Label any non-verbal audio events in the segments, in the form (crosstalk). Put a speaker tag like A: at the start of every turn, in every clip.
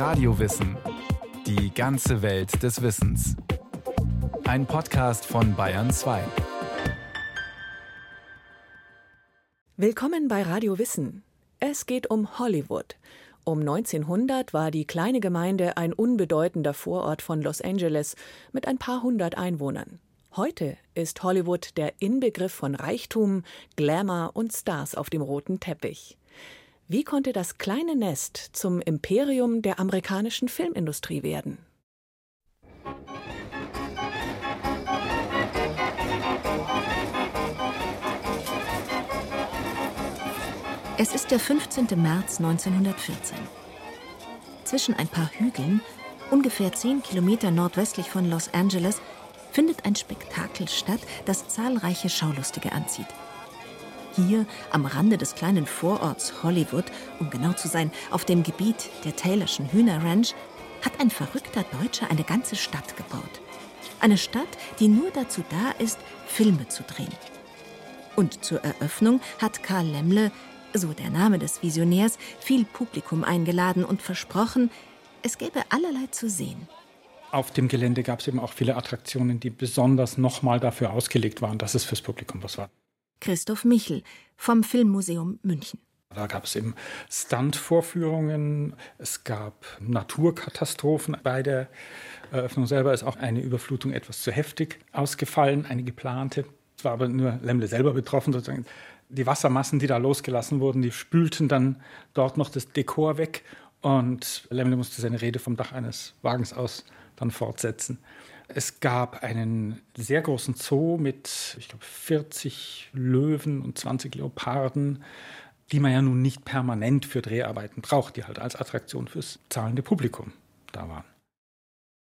A: Radiowissen. Die ganze Welt des Wissens. Ein Podcast von Bayern 2.
B: Willkommen bei Radio Wissen. Es geht um Hollywood. Um 1900 war die kleine Gemeinde ein unbedeutender Vorort von Los Angeles mit ein paar hundert Einwohnern. Heute ist Hollywood der Inbegriff von Reichtum, Glamour und Stars auf dem roten Teppich. Wie konnte das kleine Nest zum Imperium der amerikanischen Filmindustrie werden?
C: Es ist der 15. März 1914. Zwischen ein paar Hügeln, ungefähr 10 Kilometer nordwestlich von Los Angeles, findet ein Spektakel statt, das zahlreiche Schaulustige anzieht. Hier am Rande des kleinen Vororts Hollywood, um genau zu sein, auf dem Gebiet der Taylorschen Hühnerranch, hat ein verrückter Deutscher eine ganze Stadt gebaut. Eine Stadt, die nur dazu da ist, Filme zu drehen. Und zur Eröffnung hat Karl Lemmle, so der Name des Visionärs, viel Publikum eingeladen und versprochen, es gäbe allerlei zu sehen.
D: Auf dem Gelände gab es eben auch viele Attraktionen, die besonders nochmal dafür ausgelegt waren, dass es fürs Publikum was war.
C: Christoph Michel vom Filmmuseum München.
D: Da gab es eben Stunt-Vorführungen, es gab Naturkatastrophen. Bei der Eröffnung selber ist auch eine Überflutung etwas zu heftig ausgefallen, eine geplante. Es war aber nur Lemle selber betroffen. Sozusagen. Die Wassermassen, die da losgelassen wurden, die spülten dann dort noch das Dekor weg und Lemle musste seine Rede vom Dach eines Wagens aus dann fortsetzen. Es gab einen sehr großen Zoo mit, ich glaube, 40 Löwen und 20 Leoparden, die man ja nun nicht permanent für Dreharbeiten braucht, die halt als Attraktion fürs zahlende Publikum da waren.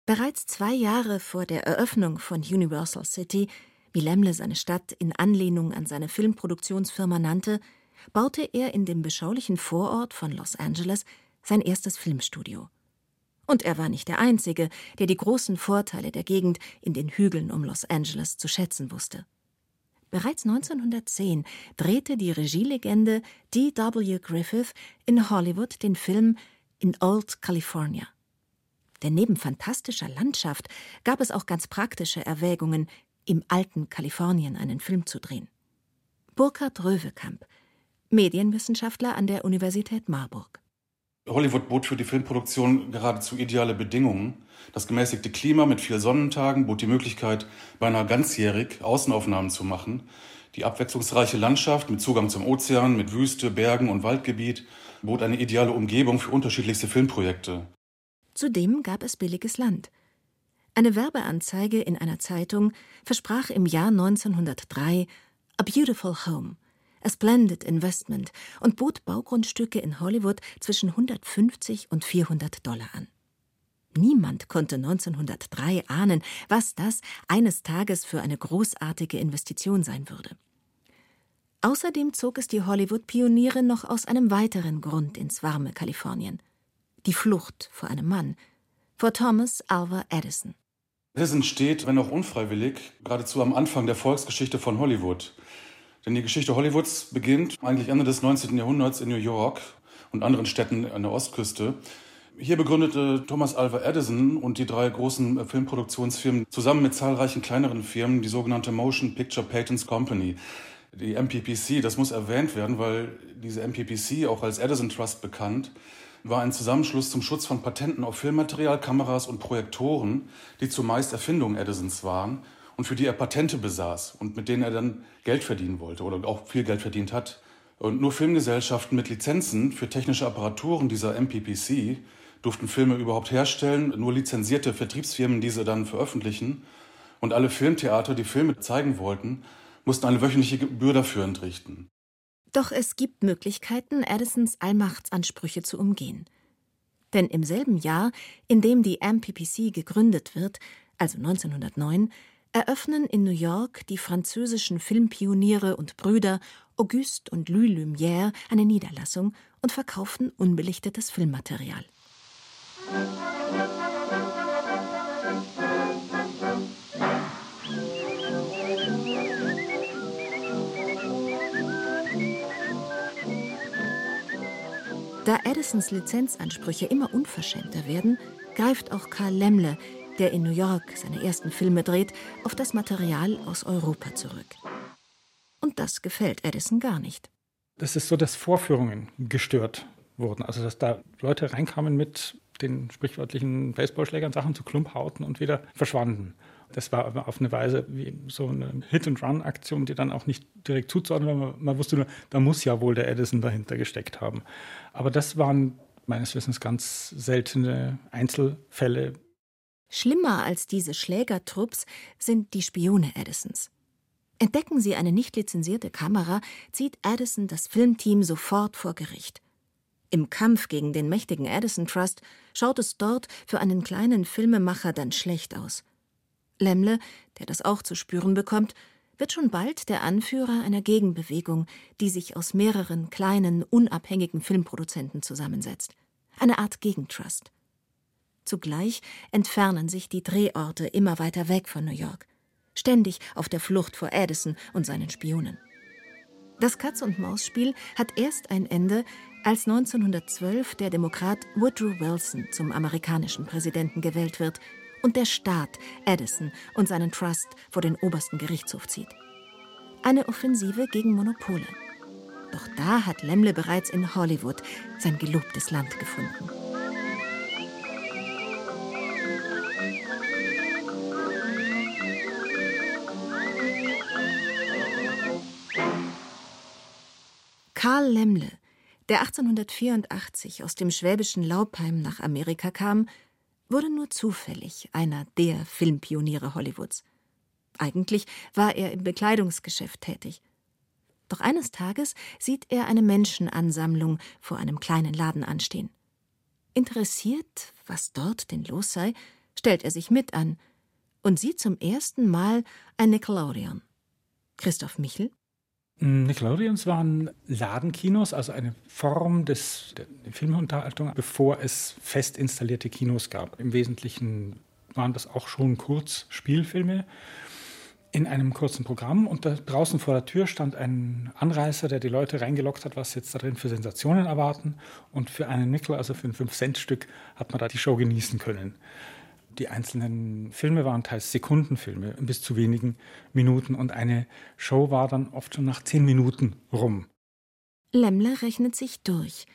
C: Bereits zwei Jahre vor der Eröffnung von Universal City, wie Lemle seine Stadt in Anlehnung an seine Filmproduktionsfirma nannte, baute er in dem beschaulichen Vorort von Los Angeles sein erstes Filmstudio. Und er war nicht der Einzige, der die großen Vorteile der Gegend in den Hügeln um Los Angeles zu schätzen wusste. Bereits 1910 drehte die Regielegende D.W. Griffith in Hollywood den Film In Old California. Denn neben fantastischer Landschaft gab es auch ganz praktische Erwägungen, im alten Kalifornien einen Film zu drehen. Burkhard Röwekamp, Medienwissenschaftler an der Universität Marburg.
E: Hollywood bot für die Filmproduktion geradezu ideale Bedingungen. Das gemäßigte Klima mit vier Sonnentagen bot die Möglichkeit, beinahe ganzjährig Außenaufnahmen zu machen. Die abwechslungsreiche Landschaft mit Zugang zum Ozean, mit Wüste, Bergen und Waldgebiet bot eine ideale Umgebung für unterschiedlichste Filmprojekte.
C: Zudem gab es billiges Land. Eine Werbeanzeige in einer Zeitung versprach im Jahr 1903 A Beautiful Home – a splendid investment und bot Baugrundstücke in Hollywood zwischen 150 und 400 Dollar an. Niemand konnte 1903 ahnen, was das eines Tages für eine großartige Investition sein würde. Außerdem zog es die Hollywood-Pioniere noch aus einem weiteren Grund ins warme Kalifornien: die Flucht vor einem Mann, vor Thomas Alva Edison.
E: Edison steht, wenn auch unfreiwillig, geradezu am Anfang der Volksgeschichte von Hollywood. Denn die Geschichte Hollywoods beginnt eigentlich Ende des 19. Jahrhunderts in New York und anderen Städten an der Ostküste. Hier begründete Thomas Alva Edison und die drei großen Filmproduktionsfirmen zusammen mit zahlreichen kleineren Firmen die sogenannte Motion Picture Patents Company. Die MPPC, das muss erwähnt werden, weil diese MPPC, auch als Edison Trust bekannt, war ein Zusammenschluss zum Schutz von Patenten auf Filmmaterial, Kameras und Projektoren, die zumeist Erfindungen Edisons waren und für die er Patente besaß und mit denen er dann Geld verdienen wollte oder auch viel Geld verdient hat. Und nur Filmgesellschaften mit Lizenzen für technische Apparaturen dieser MPPC durften Filme überhaupt herstellen, nur lizenzierte Vertriebsfirmen diese dann veröffentlichen. Und alle Filmtheater, die Filme zeigen wollten, mussten eine wöchentliche Gebühr dafür entrichten.
C: Doch es gibt Möglichkeiten, Edisons Allmachtsansprüche zu umgehen. Denn im selben Jahr, in dem die MPPC gegründet wird, also 1909, eröffnen in New York die französischen Filmpioniere und Brüder Auguste und Louis Lumière eine Niederlassung und verkaufen unbelichtetes Filmmaterial. Da Edisons Lizenzansprüche immer unverschämter werden, greift auch Karl Lemmle, der in New York seine ersten Filme dreht, auf das Material aus Europa zurück. Und das gefällt Edison gar nicht.
D: Das ist so, dass Vorführungen gestört wurden. Also, dass da Leute reinkamen mit den sprichwörtlichen Baseballschlägern, Sachen zu Klumphauten und wieder verschwanden. Das war aber auf eine Weise wie so eine Hit-and-Run-Aktion, die dann auch nicht direkt zuzuordnen war. Man, man wusste nur, da muss ja wohl der Edison dahinter gesteckt haben. Aber das waren meines Wissens ganz seltene Einzelfälle.
C: Schlimmer als diese Schlägertrupps sind die Spione Edisons. Entdecken sie eine nicht lizenzierte Kamera, zieht Edison das Filmteam sofort vor Gericht. Im Kampf gegen den mächtigen Edison Trust schaut es dort für einen kleinen Filmemacher dann schlecht aus. Lemle, der das auch zu spüren bekommt, wird schon bald der Anführer einer Gegenbewegung, die sich aus mehreren kleinen, unabhängigen Filmproduzenten zusammensetzt. Eine Art Gegentrust. Zugleich entfernen sich die Drehorte immer weiter weg von New York ständig auf der Flucht vor Addison und seinen Spionen. Das Katz-und-Maus-Spiel hat erst ein Ende, als 1912 der Demokrat Woodrow Wilson zum amerikanischen Präsidenten gewählt wird und der Staat Addison und seinen Trust vor den obersten Gerichtshof zieht. Eine Offensive gegen Monopole. Doch da hat Lemle bereits in Hollywood sein gelobtes Land gefunden. Karl Lemmle, der 1884 aus dem schwäbischen Laubheim nach Amerika kam, wurde nur zufällig einer der Filmpioniere Hollywoods. Eigentlich war er im Bekleidungsgeschäft tätig. Doch eines Tages sieht er eine Menschenansammlung vor einem kleinen Laden anstehen. Interessiert, was dort denn los sei, stellt er sich mit an und sieht zum ersten Mal ein Nickelodeon. Christoph Michel
D: Nickelodeons waren Ladenkinos, also eine Form des, der Filmunterhaltung, bevor es fest installierte Kinos gab. Im Wesentlichen waren das auch schon Kurzspielfilme in einem kurzen Programm. Und da draußen vor der Tür stand ein Anreißer, der die Leute reingelockt hat, was jetzt da drin für Sensationen erwarten. Und für einen Nickel, also für ein 5-Cent-Stück, hat man da die Show genießen können. Die einzelnen Filme waren teils Sekundenfilme bis zu wenigen Minuten und eine Show war dann oft schon nach zehn Minuten rum.
C: Lemmler rechnet sich durch.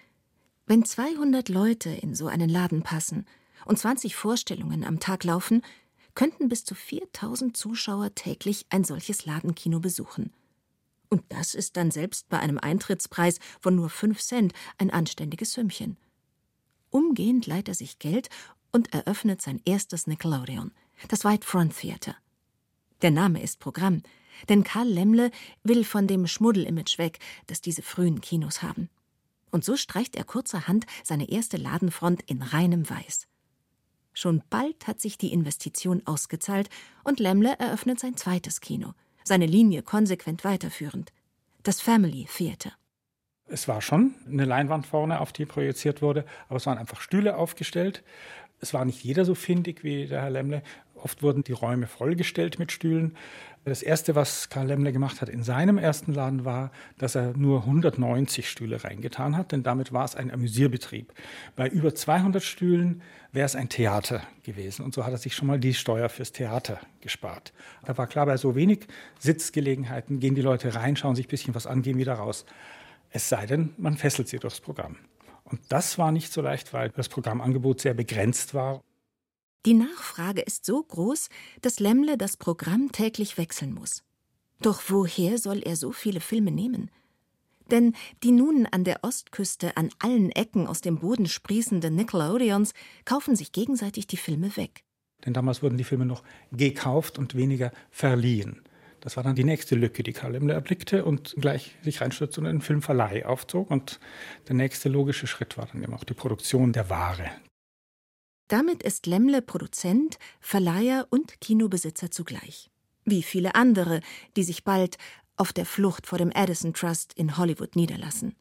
C: Wenn 200 Leute in so einen Laden passen und 20 Vorstellungen am Tag laufen, könnten bis zu 4000 Zuschauer täglich ein solches Ladenkino besuchen. Und das ist dann selbst bei einem Eintrittspreis von nur 5 Cent ein anständiges Sümmchen. Umgehend leiht er sich Geld und eröffnet sein erstes Nickelodeon, das White Front Theater. Der Name ist Programm, denn Karl Lemmle will von dem Schmuddel-Image weg, das diese frühen Kinos haben. Und so streicht er kurzerhand seine erste Ladenfront in reinem Weiß. Schon bald hat sich die Investition ausgezahlt und Lemmle eröffnet sein zweites Kino, seine Linie konsequent weiterführend, das Family Theater.
D: Es war schon eine Leinwand vorne, auf die projiziert wurde, aber es waren einfach Stühle aufgestellt es war nicht jeder so findig wie der Herr Lemmle. Oft wurden die Räume vollgestellt mit Stühlen. Das Erste, was Karl Lemmle gemacht hat in seinem ersten Laden, war, dass er nur 190 Stühle reingetan hat, denn damit war es ein Amüsierbetrieb. Bei über 200 Stühlen wäre es ein Theater gewesen. Und so hat er sich schon mal die Steuer fürs Theater gespart. Da war klar, bei so wenig Sitzgelegenheiten gehen die Leute rein, schauen sich ein bisschen was an, gehen wieder raus. Es sei denn, man fesselt sie durchs Programm. Und das war nicht so leicht, weil das Programmangebot sehr begrenzt war.
C: Die Nachfrage ist so groß, dass Lemmle das Programm täglich wechseln muss. Doch woher soll er so viele Filme nehmen? Denn die nun an der Ostküste an allen Ecken aus dem Boden sprießenden Nickelodeons kaufen sich gegenseitig die Filme weg.
D: Denn damals wurden die Filme noch gekauft und weniger verliehen. Das war dann die nächste Lücke, die Karl Lemle erblickte und gleich sich reinstürzte und einen Filmverleih aufzog. Und der nächste logische Schritt war dann eben auch die Produktion der Ware.
C: Damit ist Lemmle Produzent, Verleiher und Kinobesitzer zugleich. Wie viele andere, die sich bald auf der Flucht vor dem Edison Trust in Hollywood niederlassen.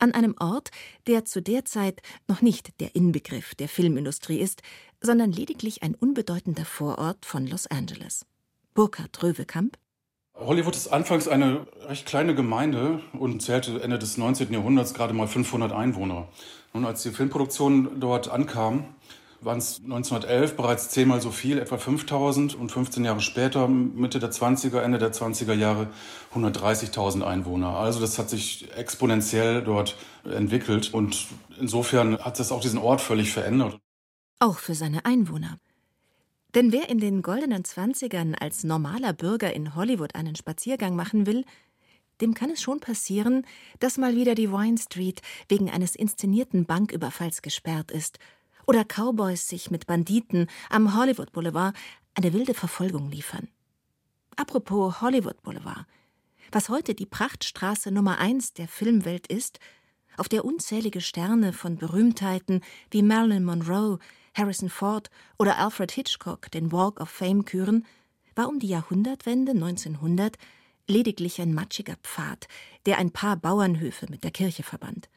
C: An einem Ort, der zu der Zeit noch nicht der Inbegriff der Filmindustrie ist, sondern lediglich ein unbedeutender Vorort von Los Angeles. Burkhard Röwekamp.
E: Hollywood ist anfangs eine recht kleine Gemeinde und zählte Ende des 19. Jahrhunderts gerade mal 500 Einwohner. Nun, als die Filmproduktion dort ankam, waren es 1911 bereits zehnmal so viel, etwa 5000 und 15 Jahre später, Mitte der 20er, Ende der 20er Jahre, 130.000 Einwohner. Also das hat sich exponentiell dort entwickelt und insofern hat das auch diesen Ort völlig verändert.
C: Auch für seine Einwohner. Denn wer in den goldenen Zwanzigern als normaler Bürger in Hollywood einen Spaziergang machen will, dem kann es schon passieren, dass mal wieder die Wine Street wegen eines inszenierten Banküberfalls gesperrt ist oder Cowboys sich mit Banditen am Hollywood Boulevard eine wilde Verfolgung liefern. Apropos Hollywood Boulevard, was heute die Prachtstraße Nummer eins der Filmwelt ist, auf der unzählige Sterne von Berühmtheiten wie Marilyn Monroe, Harrison Ford oder Alfred Hitchcock den Walk of Fame küren, war um die Jahrhundertwende 1900 lediglich ein matschiger Pfad, der ein paar Bauernhöfe mit der Kirche verband.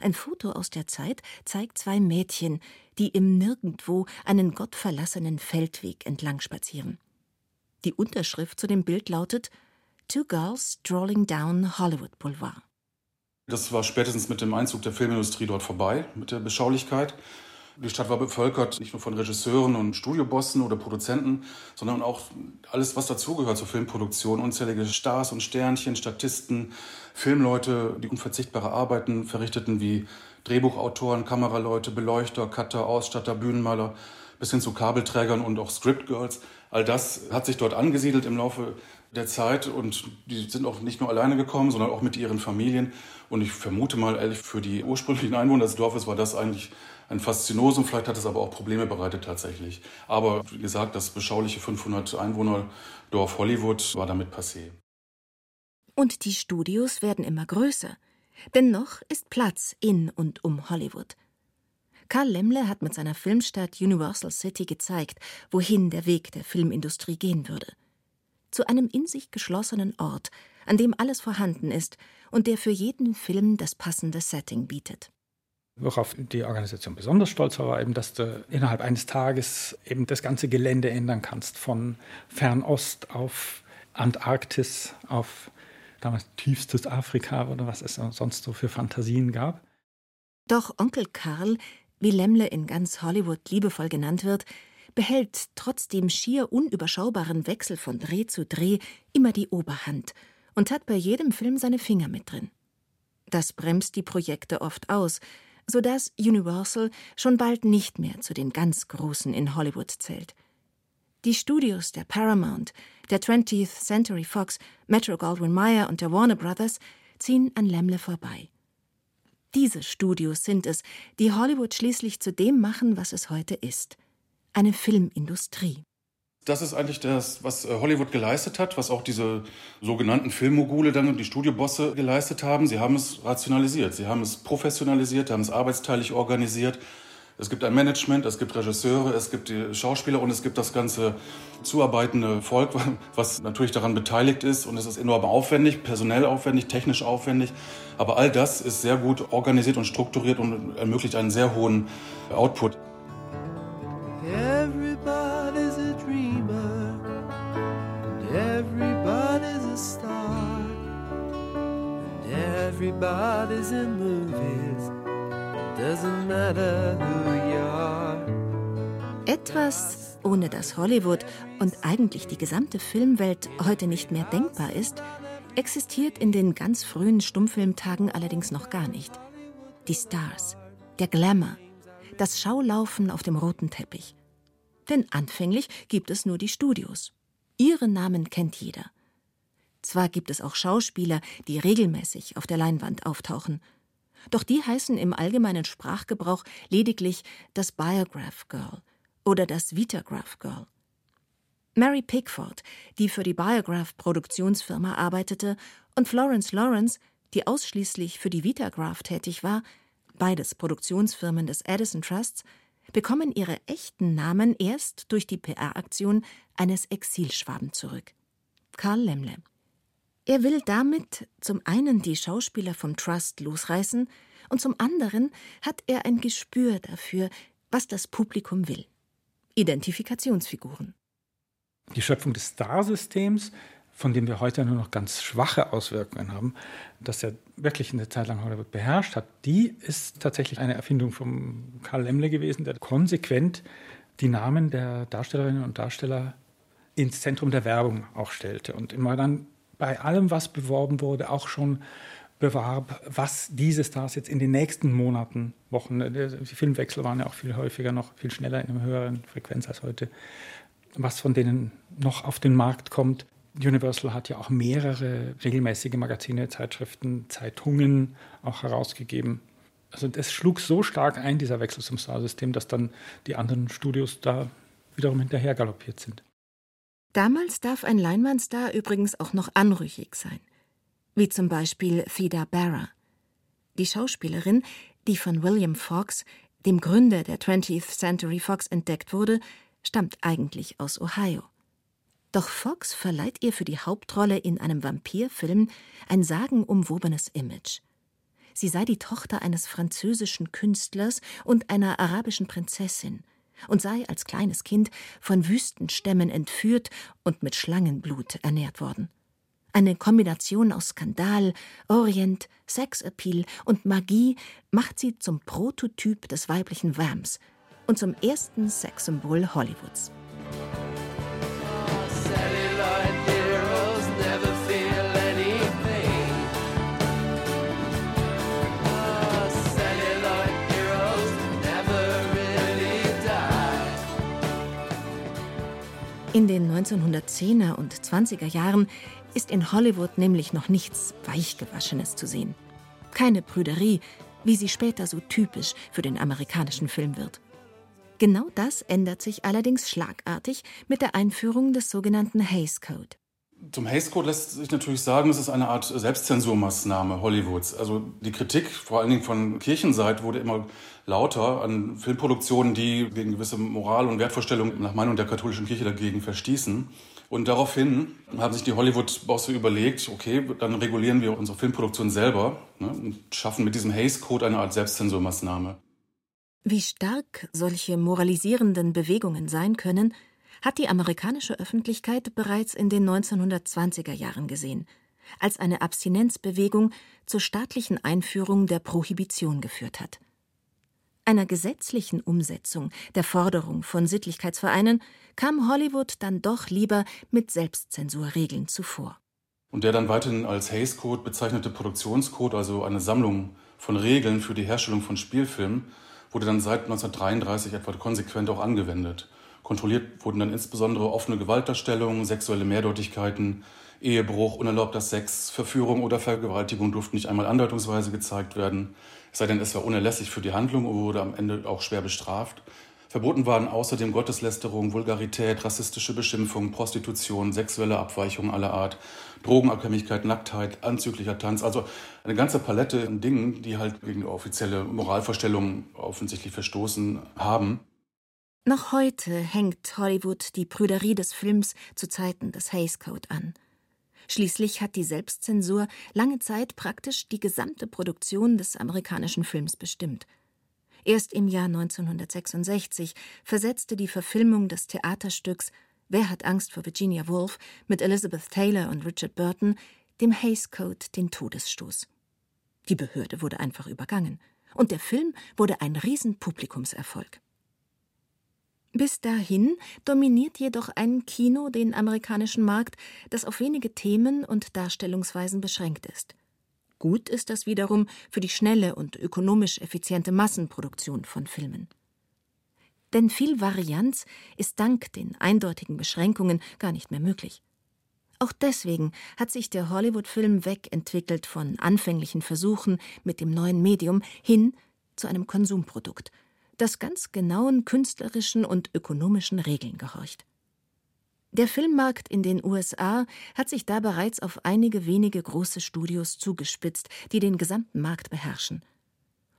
C: Ein Foto aus der Zeit zeigt zwei Mädchen, die im Nirgendwo einen gottverlassenen Feldweg entlang spazieren. Die Unterschrift zu dem Bild lautet Two Girls Strolling Down Hollywood Boulevard.
E: Das war spätestens mit dem Einzug der Filmindustrie dort vorbei, mit der Beschaulichkeit. Die Stadt war bevölkert nicht nur von Regisseuren und Studiobossen oder Produzenten, sondern auch alles, was dazugehört zur Filmproduktion. Unzählige Stars und Sternchen, Statisten, Filmleute, die unverzichtbare Arbeiten verrichteten, wie Drehbuchautoren, Kameraleute, Beleuchter, Cutter, Ausstatter, Bühnenmaler, bis hin zu Kabelträgern und auch Scriptgirls. All das hat sich dort angesiedelt im Laufe der Zeit und die sind auch nicht nur alleine gekommen, sondern auch mit ihren Familien. Und ich vermute mal ehrlich, für die ursprünglichen Einwohner des Dorfes war das eigentlich ein Faszinosum. Vielleicht hat es aber auch Probleme bereitet tatsächlich. Aber wie gesagt, das beschauliche 500 Einwohner Dorf Hollywood war damit passé.
C: Und die Studios werden immer größer. Denn noch ist Platz in und um Hollywood. Karl Lemmle hat mit seiner Filmstadt Universal City gezeigt, wohin der Weg der Filmindustrie gehen würde. Zu einem in sich geschlossenen Ort, an dem alles vorhanden ist und der für jeden Film das passende Setting bietet.
D: Worauf die Organisation besonders stolz war, eben, dass du innerhalb eines Tages eben das ganze Gelände ändern kannst, von Fernost auf Antarktis, auf damals tiefstes Afrika oder was es sonst so für Fantasien gab.
C: Doch Onkel Karl, wie Lemmle in ganz Hollywood liebevoll genannt wird, behält trotz dem schier unüberschaubaren Wechsel von Dreh zu Dreh immer die Oberhand und hat bei jedem Film seine Finger mit drin. Das bremst die Projekte oft aus, sodass Universal schon bald nicht mehr zu den ganz Großen in Hollywood zählt. Die Studios der Paramount, der 20th Century Fox, Metro Goldwyn Mayer und der Warner Brothers ziehen an Lemle vorbei. Diese Studios sind es, die Hollywood schließlich zu dem machen, was es heute ist. Eine Filmindustrie.
E: Das ist eigentlich das, was äh, Hollywood geleistet hat, was auch diese sogenannten Filmmogule dann und die Studiobosse geleistet haben. Sie haben es rationalisiert, sie haben es professionalisiert, haben es arbeitsteilig organisiert. Es gibt ein Management, es gibt Regisseure, es gibt die Schauspieler und es gibt das ganze zuarbeitende Volk, (laughs) was natürlich daran beteiligt ist. Und es ist enorm aufwendig, personell aufwendig, technisch aufwendig. Aber all das ist sehr gut organisiert und strukturiert und ermöglicht einen sehr hohen Output.
C: Everybody's in movies. Doesn't matter who you are. Etwas, ohne das Hollywood und eigentlich die gesamte Filmwelt heute nicht mehr denkbar ist, existiert in den ganz frühen Stummfilmtagen allerdings noch gar nicht. Die Stars, der Glamour, das Schaulaufen auf dem roten Teppich. Denn anfänglich gibt es nur die Studios. Ihre Namen kennt jeder. Zwar gibt es auch Schauspieler, die regelmäßig auf der Leinwand auftauchen, doch die heißen im allgemeinen Sprachgebrauch lediglich das Biograph Girl oder das Vitagraph Girl. Mary Pickford, die für die Biograph Produktionsfirma arbeitete, und Florence Lawrence, die ausschließlich für die Vitagraph tätig war, beides Produktionsfirmen des Edison Trusts, bekommen ihre echten Namen erst durch die PR-Aktion eines Exilschwaben zurück. Karl Lemle. Er will damit zum einen die Schauspieler vom Trust losreißen und zum anderen hat er ein Gespür dafür, was das Publikum will. Identifikationsfiguren.
D: Die Schöpfung des Star-Systems von dem wir heute nur noch ganz schwache Auswirkungen haben, dass er wirklich eine Zeit lang Hollywood beherrscht hat, die ist tatsächlich eine Erfindung von Karl Lemle gewesen, der konsequent die Namen der Darstellerinnen und Darsteller ins Zentrum der Werbung auch stellte und immer dann bei allem, was beworben wurde, auch schon bewarb, was diese Stars jetzt in den nächsten Monaten, Wochen, die Filmwechsel waren ja auch viel häufiger, noch viel schneller in einer höheren Frequenz als heute, was von denen noch auf den Markt kommt. Universal hat ja auch mehrere regelmäßige Magazine, Zeitschriften, Zeitungen auch herausgegeben. Also das schlug so stark ein, dieser Wechsel zum Star-System, dass dann die anderen Studios da wiederum hinterher galoppiert sind.
C: Damals darf ein Leinwandstar übrigens auch noch anrüchig sein, wie zum Beispiel Theda Barra. Die Schauspielerin, die von William Fox, dem Gründer der 20th Century Fox, entdeckt wurde, stammt eigentlich aus Ohio. Doch Fox verleiht ihr für die Hauptrolle in einem Vampirfilm ein sagenumwobenes Image. Sie sei die Tochter eines französischen Künstlers und einer arabischen Prinzessin und sei als kleines Kind von Wüstenstämmen entführt und mit Schlangenblut ernährt worden. Eine Kombination aus Skandal, Orient, Sexappeal und Magie macht sie zum Prototyp des weiblichen Vamps und zum ersten Sexsymbol Hollywoods. In den 1910er und 20er Jahren ist in Hollywood nämlich noch nichts Weichgewaschenes zu sehen. Keine Prüderie, wie sie später so typisch für den amerikanischen Film wird. Genau das ändert sich allerdings schlagartig mit der Einführung des sogenannten Hays Code.
E: Zum Hays Code lässt sich natürlich sagen, es ist eine Art Selbstzensurmaßnahme Hollywoods. Also die Kritik, vor allen Dingen von Kirchenseite, wurde immer lauter an Filmproduktionen, die gegen gewisse Moral- und Wertvorstellungen nach Meinung der katholischen Kirche dagegen verstießen. Und daraufhin haben sich die Hollywood-Bosse überlegt, okay, dann regulieren wir unsere Filmproduktion selber ne, und schaffen mit diesem Hays Code eine Art Selbstzensurmaßnahme.
C: Wie stark solche moralisierenden Bewegungen sein können, hat die amerikanische Öffentlichkeit bereits in den 1920er Jahren gesehen, als eine Abstinenzbewegung zur staatlichen Einführung der Prohibition geführt hat. Einer gesetzlichen Umsetzung der Forderung von Sittlichkeitsvereinen kam Hollywood dann doch lieber mit Selbstzensurregeln zuvor.
E: Und der dann weiterhin als Hays Code bezeichnete Produktionscode, also eine Sammlung von Regeln für die Herstellung von Spielfilmen, wurde dann seit 1933 etwa konsequent auch angewendet. Kontrolliert wurden dann insbesondere offene Gewaltdarstellungen, sexuelle Mehrdeutigkeiten, Ehebruch, unerlaubter Sex, Verführung oder Vergewaltigung durften nicht einmal andeutungsweise gezeigt werden, es sei denn, es war unerlässlich für die Handlung und wurde am Ende auch schwer bestraft. Verboten waren außerdem Gotteslästerung, Vulgarität, rassistische Beschimpfung, Prostitution, sexuelle Abweichungen aller Art, Drogenabhängigkeit, Nacktheit, anzüglicher Tanz, also eine ganze Palette an Dingen, die halt gegen offizielle Moralvorstellungen offensichtlich verstoßen haben.
C: Noch heute hängt Hollywood die Prüderie des Films zu Zeiten des Hays Code an. Schließlich hat die Selbstzensur lange Zeit praktisch die gesamte Produktion des amerikanischen Films bestimmt. Erst im Jahr 1966 versetzte die Verfilmung des Theaterstücks Wer hat Angst vor Virginia Woolf mit Elizabeth Taylor und Richard Burton dem Hays Code den Todesstoß. Die Behörde wurde einfach übergangen und der Film wurde ein Riesenpublikumserfolg. Bis dahin dominiert jedoch ein Kino den amerikanischen Markt, das auf wenige Themen und Darstellungsweisen beschränkt ist. Gut ist das wiederum für die schnelle und ökonomisch effiziente Massenproduktion von Filmen. Denn viel Varianz ist dank den eindeutigen Beschränkungen gar nicht mehr möglich. Auch deswegen hat sich der Hollywood-Film wegentwickelt von anfänglichen Versuchen mit dem neuen Medium hin zu einem Konsumprodukt – das ganz genauen künstlerischen und ökonomischen Regeln gehorcht. Der Filmmarkt in den USA hat sich da bereits auf einige wenige große Studios zugespitzt, die den gesamten Markt beherrschen.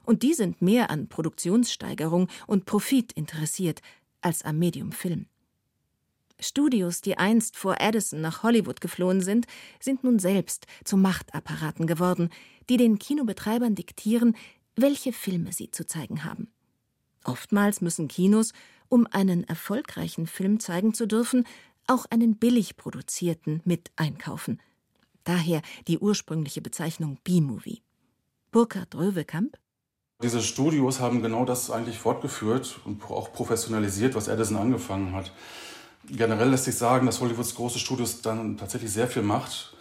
C: Und die sind mehr an Produktionssteigerung und Profit interessiert als am Medium Film. Studios, die einst vor Edison nach Hollywood geflohen sind, sind nun selbst zu Machtapparaten geworden, die den Kinobetreibern diktieren, welche Filme sie zu zeigen haben. Oftmals müssen Kinos, um einen erfolgreichen Film zeigen zu dürfen, auch einen billig produzierten mit einkaufen. Daher die ursprüngliche Bezeichnung B-Movie. Burkhard Röwekamp
E: diese Studios haben genau das eigentlich fortgeführt und auch professionalisiert, was Edison angefangen hat. Generell lässt sich sagen, dass Hollywoods große Studios dann tatsächlich sehr viel Macht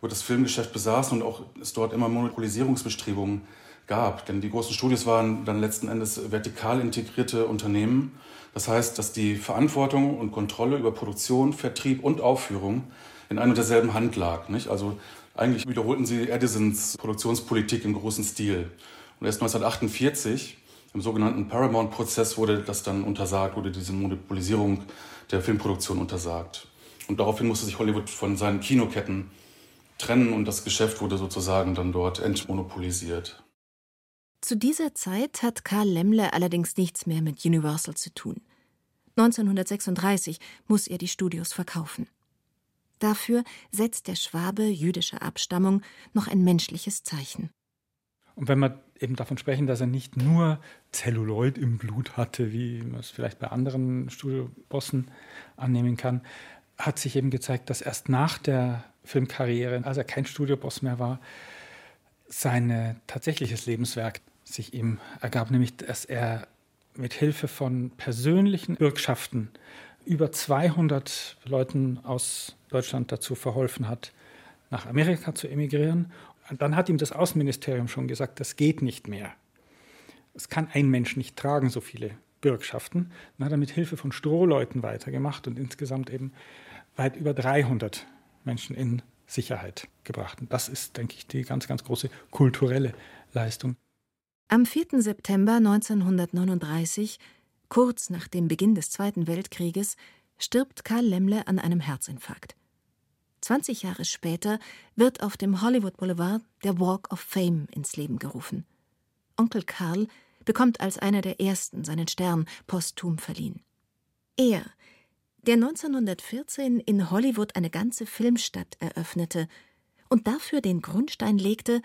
E: über das Filmgeschäft besaßen und auch es dort immer Monopolisierungsbestrebungen gab. Denn die großen Studios waren dann letzten Endes vertikal integrierte Unternehmen. Das heißt, dass die Verantwortung und Kontrolle über Produktion, Vertrieb und Aufführung in einer und derselben Hand lag. Nicht? Also eigentlich wiederholten sie Edisons Produktionspolitik im großen Stil. Und erst 1948, im sogenannten Paramount-Prozess, wurde das dann untersagt, wurde diese Monopolisierung der Filmproduktion untersagt. Und daraufhin musste sich Hollywood von seinen Kinoketten trennen und das Geschäft wurde sozusagen dann dort entmonopolisiert.
C: Zu dieser Zeit hat Karl Lemmler allerdings nichts mehr mit Universal zu tun. 1936 muss er die Studios verkaufen. Dafür setzt der Schwabe jüdischer Abstammung noch ein menschliches Zeichen.
D: Und wenn wir eben davon sprechen, dass er nicht nur Zelluloid im Blut hatte, wie man es vielleicht bei anderen Studiobossen annehmen kann, hat sich eben gezeigt, dass erst nach der Filmkarriere, als er kein Studioboss mehr war, sein tatsächliches Lebenswerk sich ihm ergab, nämlich dass er mit Hilfe von persönlichen Bürgschaften über 200 Leuten aus Deutschland dazu verholfen hat, nach Amerika zu emigrieren dann hat ihm das Außenministerium schon gesagt, das geht nicht mehr. Es kann ein Mensch nicht tragen, so viele Bürgschaften. Dann hat er mit Hilfe von Strohleuten weitergemacht und insgesamt eben weit über 300 Menschen in Sicherheit gebracht. Und das ist, denke ich, die ganz, ganz große kulturelle Leistung.
C: Am 4. September 1939, kurz nach dem Beginn des Zweiten Weltkrieges, stirbt Karl Lemmle an einem Herzinfarkt. 20 Jahre später wird auf dem Hollywood Boulevard der Walk of Fame ins Leben gerufen. Onkel Karl bekommt als einer der ersten seinen Stern posthum verliehen. Er, der 1914 in Hollywood eine ganze Filmstadt eröffnete und dafür den Grundstein legte,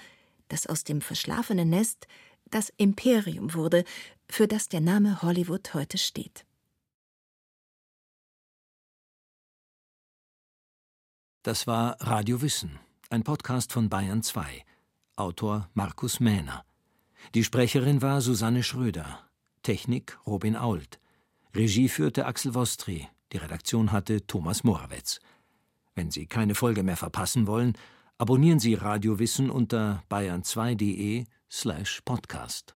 C: dass aus dem verschlafenen Nest das Imperium wurde, für das der Name Hollywood heute steht.
F: Das war Radio Wissen, ein Podcast von Bayern 2. Autor Markus Mähner. Die Sprecherin war Susanne Schröder. Technik Robin Ault. Regie führte Axel Wostri. Die Redaktion hatte Thomas Morawetz. Wenn Sie keine Folge mehr verpassen wollen, abonnieren Sie Radio Wissen unter bayern2.de slash podcast.